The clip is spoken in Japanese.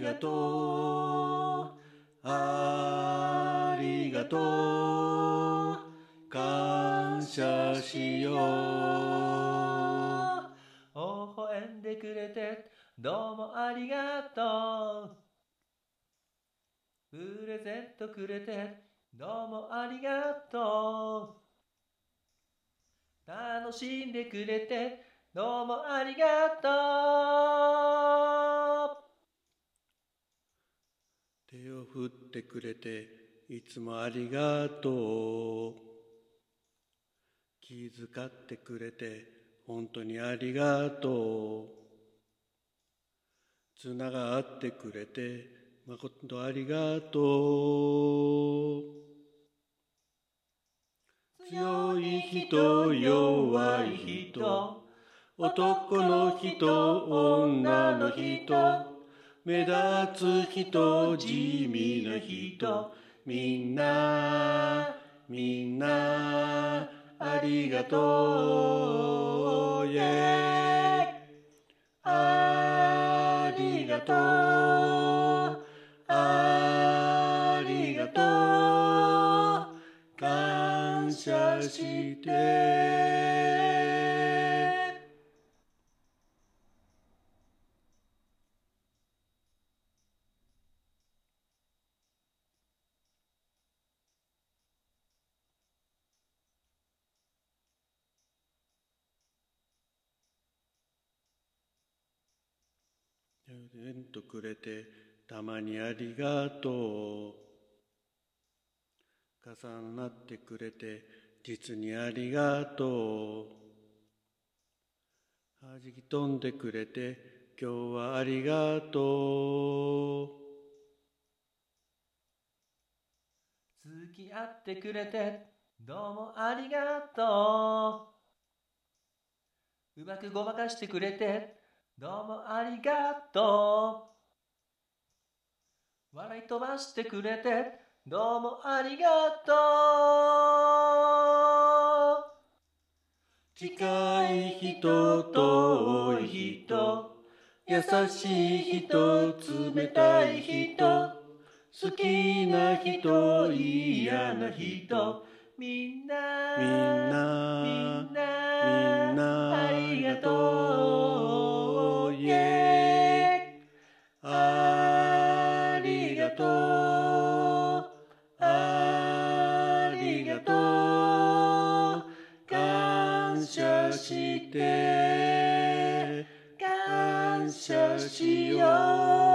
がとう。ありがとう。感謝しよう。微笑んでくれてどうもありがとう。プレゼントくれてどうもありがとう。楽しんでくれてどうもありがとう。手を振ってくれていつもありがとう。気遣ってくれて本当にありがとう。つながってくれて誠ありがとう。強い人、弱い人、男の人、女の人、目立つ人、地味な人、みんな、みんな、ありがとう、イェイ。ありがとう、ありがとう、感謝して。えんとくれてたまにありがとう。重なってくれて実にありがとう。はじき飛んでくれて今日はありがとう。付き合ってくれてどうもありがとう。うまくごまかしてくれてどうもありがとう。笑い飛ばしてくれてどうもありがとう。近い人、遠い人、優しい人、冷たい人、好きな人、嫌な人、みんな、みんな、とう。ありがとう。感謝して。感謝しよう。